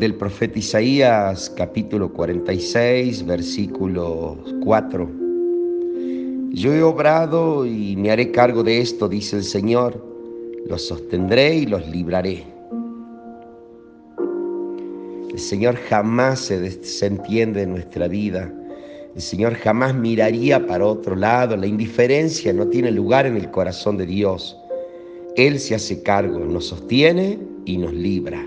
del profeta Isaías capítulo 46, versículo 4. Yo he obrado y me haré cargo de esto, dice el Señor, los sostendré y los libraré. El Señor jamás se desentiende de nuestra vida. El Señor jamás miraría para otro lado. La indiferencia no tiene lugar en el corazón de Dios. Él se hace cargo, nos sostiene y nos libra.